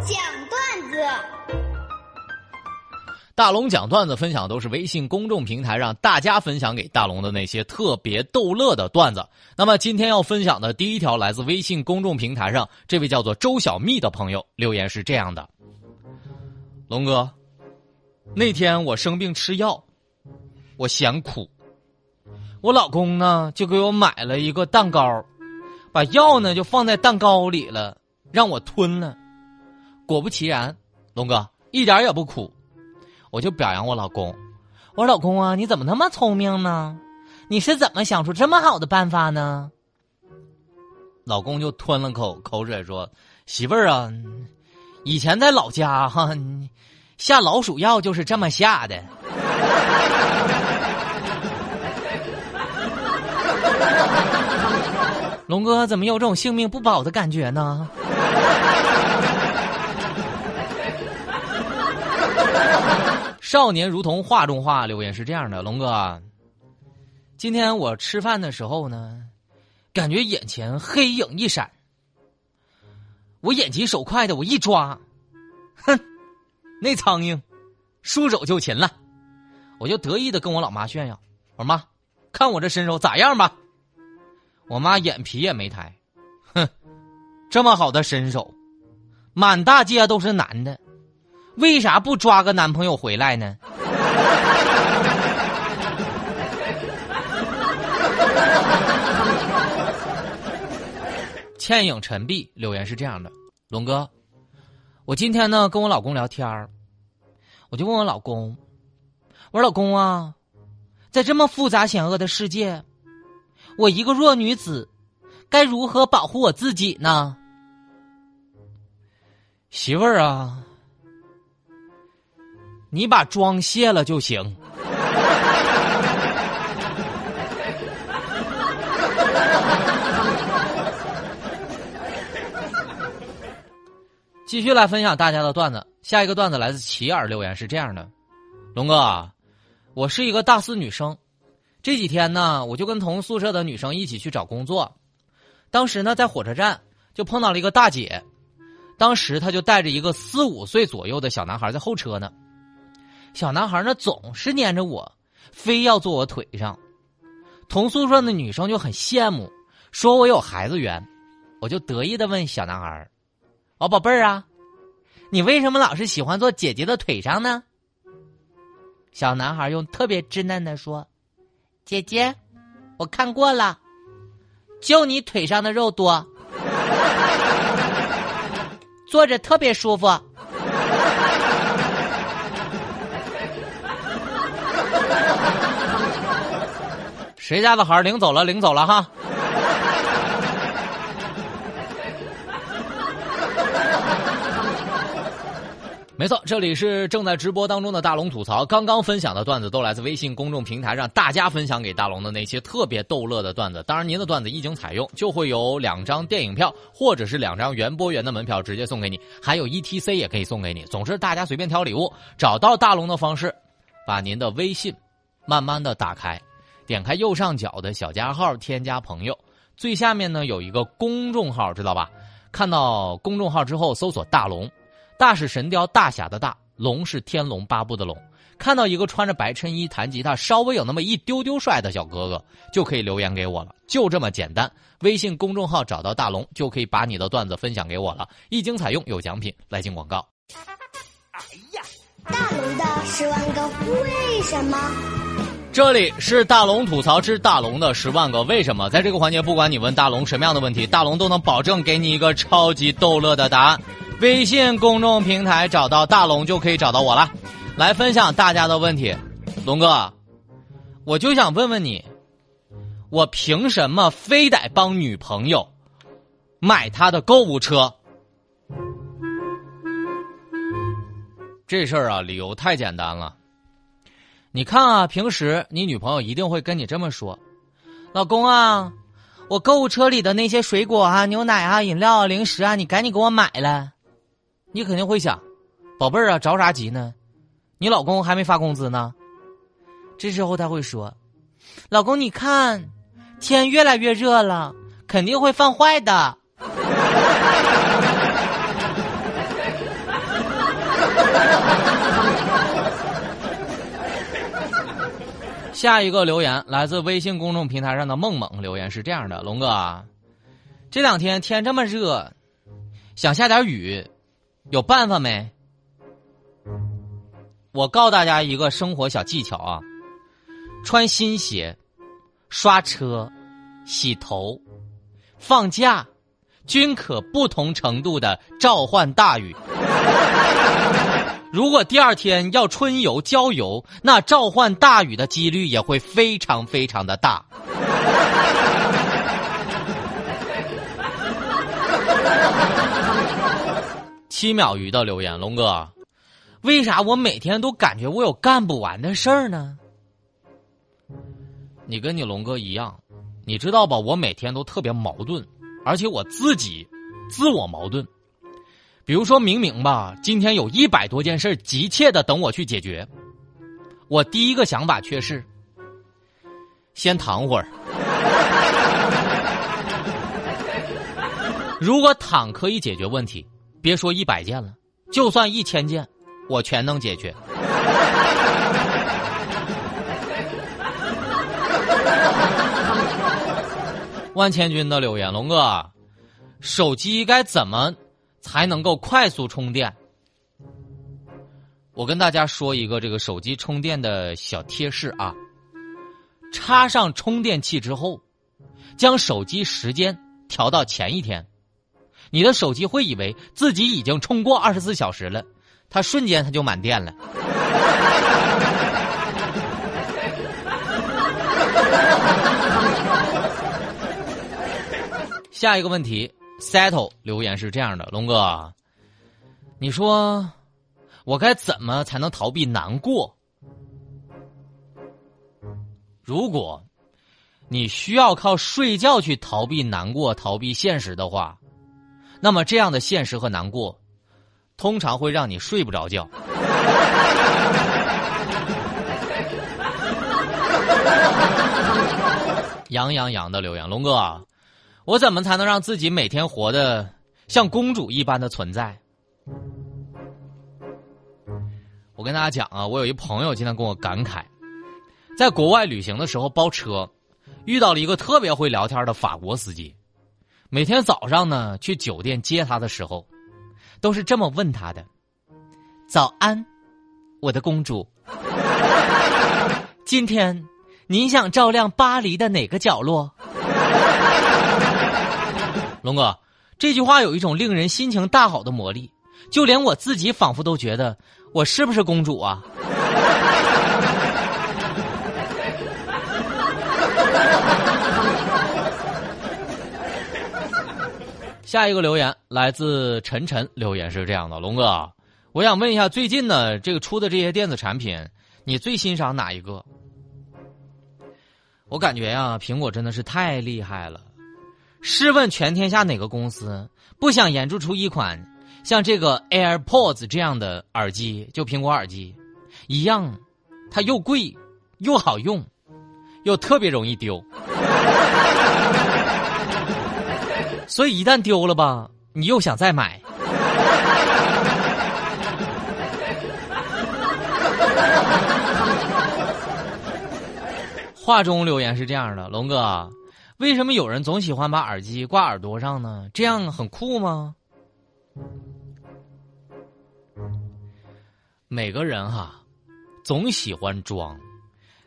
讲段子。大龙讲段子分享都是微信公众平台让大家分享给大龙的那些特别逗乐的段子。那么今天要分享的第一条来自微信公众平台上这位叫做周小蜜的朋友留言是这样的：龙哥，那天我生病吃药，我嫌苦，我老公呢就给我买了一个蛋糕，把药呢就放在蛋糕里了，让我吞了。果不其然，龙哥一点也不苦。我就表扬我老公，我说老公啊，你怎么那么聪明呢？你是怎么想出这么好的办法呢？老公就吞了口口水说：“媳妇儿啊，以前在老家哈，下老鼠药就是这么下的。”龙哥怎么有种性命不保的感觉呢？少年如同画中画，留言是这样的：龙哥，今天我吃饭的时候呢，感觉眼前黑影一闪，我眼疾手快的我一抓，哼，那苍蝇，束手就擒了，我就得意的跟我老妈炫耀：“我说妈，看我这身手咋样吧？”我妈眼皮也没抬，哼，这么好的身手，满大街都是男的。为啥不抓个男朋友回来呢？倩影陈碧留言是这样的：龙哥，我今天呢跟我老公聊天儿我就问我老公，我说老公啊，在这么复杂险恶的世界，我一个弱女子，该如何保护我自己呢？媳妇儿啊。你把妆卸了就行。继续来分享大家的段子，下一个段子来自齐耳留言是这样的：龙哥，我是一个大四女生，这几天呢，我就跟同宿舍的女生一起去找工作，当时呢，在火车站就碰到了一个大姐，当时她就带着一个四五岁左右的小男孩在候车呢。小男孩呢总是粘着我，非要坐我腿上。同宿舍的女生就很羡慕，说我有孩子缘。我就得意的问小男孩：“哦，宝贝儿啊，你为什么老是喜欢坐姐姐的腿上呢？”小男孩用特别稚嫩的说：“姐姐，我看过了，就你腿上的肉多，坐着特别舒服。”谁家的孩领走了？领走了哈。没错，这里是正在直播当中的大龙吐槽。刚刚分享的段子都来自微信公众平台上大家分享给大龙的那些特别逗乐的段子。当然，您的段子一经采用，就会有两张电影票或者是两张园博园的门票直接送给你，还有 E T C 也可以送给你。总之，大家随便挑礼物。找到大龙的方式，把您的微信慢慢的打开。点开右上角的小加号，添加朋友，最下面呢有一个公众号，知道吧？看到公众号之后，搜索“大龙”，大是神雕大侠的大，龙是天龙八部的龙。看到一个穿着白衬衣弹吉他，稍微有那么一丢丢帅的小哥哥，就可以留言给我了，就这么简单。微信公众号找到大龙，就可以把你的段子分享给我了，一经采用有奖品。来进广告。哎呀，大龙的十万个为什么？这里是大龙吐槽之大龙的十万个为什么，在这个环节，不管你问大龙什么样的问题，大龙都能保证给你一个超级逗乐的答案。微信公众平台找到大龙就可以找到我了，来分享大家的问题。龙哥，我就想问问你，我凭什么非得帮女朋友买她的购物车？这事儿啊，理由太简单了。你看啊，平时你女朋友一定会跟你这么说：“老公啊，我购物车里的那些水果啊、牛奶啊、饮料啊、零食啊，你赶紧给我买了。”你肯定会想：“宝贝儿啊，着啥急呢？你老公还没发工资呢。”这时候他会说：“老公，你看，天越来越热了，肯定会放坏的。”下一个留言来自微信公众平台上的梦梦留言是这样的：龙哥，这两天天这么热，想下点雨，有办法没？我告诉大家一个生活小技巧啊，穿新鞋、刷车、洗头、放假，均可不同程度的召唤大雨。如果第二天要春游郊游，那召唤大雨的几率也会非常非常的大。七秒鱼的留言，龙哥，为啥我每天都感觉我有干不完的事儿呢？你跟你龙哥一样，你知道吧？我每天都特别矛盾，而且我自己自我矛盾。比如说明明吧，今天有一百多件事急切的等我去解决，我第一个想法却是先躺会儿。如果躺可以解决问题，别说一百件了，就算一千件，我全能解决。万千军的留言，龙哥，手机该怎么？才能够快速充电。我跟大家说一个这个手机充电的小贴士啊，插上充电器之后，将手机时间调到前一天，你的手机会以为自己已经充过二十四小时了，它瞬间它就满电了。下一个问题。Settle 留言是这样的，龙哥，你说我该怎么才能逃避难过？如果你需要靠睡觉去逃避难过、逃避现实的话，那么这样的现实和难过，通常会让你睡不着觉。杨洋洋的留言，龙哥。我怎么才能让自己每天活得像公主一般的存在？我跟大家讲啊，我有一朋友经常跟我感慨，在国外旅行的时候包车，遇到了一个特别会聊天的法国司机。每天早上呢去酒店接他的时候，都是这么问他的：“早安，我的公主，今天您想照亮巴黎的哪个角落？”龙哥，这句话有一种令人心情大好的魔力，就连我自己仿佛都觉得我是不是公主啊？下一个留言来自晨晨，留言是这样的：龙哥，我想问一下，最近呢这个出的这些电子产品，你最欣赏哪一个？我感觉呀，苹果真的是太厉害了。试问全天下哪个公司不想研制出一款像这个 AirPods 这样的耳机？就苹果耳机，一样，它又贵，又好用，又特别容易丢。所以一旦丢了吧，你又想再买。话中留言是这样的，龙哥。为什么有人总喜欢把耳机挂耳朵上呢？这样很酷吗？每个人哈，总喜欢装，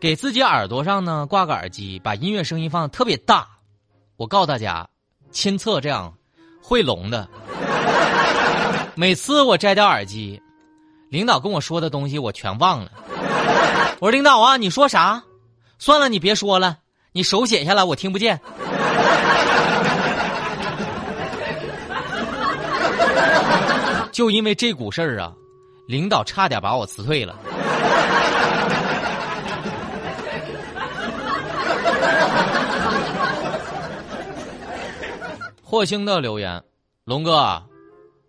给自己耳朵上呢挂个耳机，把音乐声音放的特别大。我告诉大家，亲测这样会聋的。每次我摘掉耳机，领导跟我说的东西我全忘了。我说领导啊，你说啥？算了，你别说了。你手写下来，我听不见。就因为这股事儿啊，领导差点把我辞退了。霍星的留言，龙哥，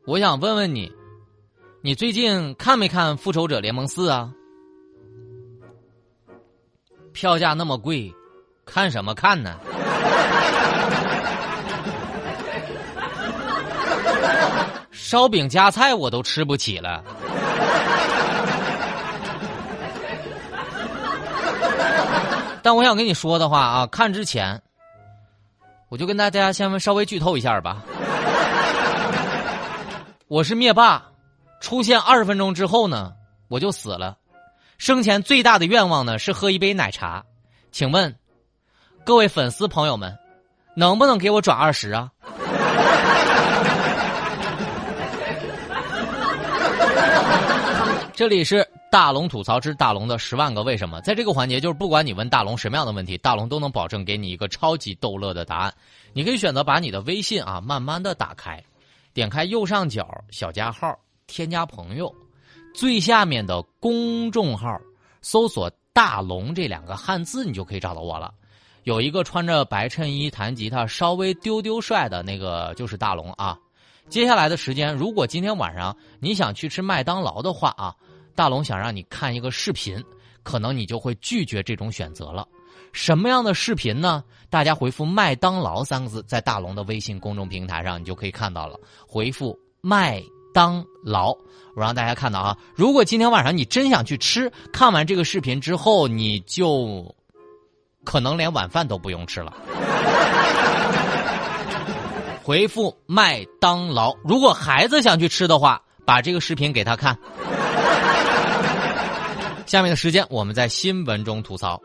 我想问问你，你最近看没看《复仇者联盟四》啊？票价那么贵。看什么看呢？烧饼夹菜我都吃不起了。但我想跟你说的话啊，看之前，我就跟大家先稍微剧透一下吧。我是灭霸，出现二十分钟之后呢，我就死了。生前最大的愿望呢是喝一杯奶茶，请问各位粉丝朋友们，能不能给我转二十啊？这里是大龙吐槽之大龙的十万个为什么，在这个环节，就是不管你问大龙什么样的问题，大龙都能保证给你一个超级逗乐的答案。你可以选择把你的微信啊慢慢的打开，点开右上角小加号，添加朋友，最下面的公众号搜索“大龙”这两个汉字，你就可以找到我了。有一个穿着白衬衣弹吉他、稍微丢丢帅的那个就是大龙啊。接下来的时间，如果今天晚上你想去吃麦当劳的话啊。大龙想让你看一个视频，可能你就会拒绝这种选择了。什么样的视频呢？大家回复“麦当劳”三个字，在大龙的微信公众平台上，你就可以看到了。回复“麦当劳”，我让大家看到啊。如果今天晚上你真想去吃，看完这个视频之后，你就可能连晚饭都不用吃了。回复“麦当劳”。如果孩子想去吃的话，把这个视频给他看。下面的时间，我们在新闻中吐槽。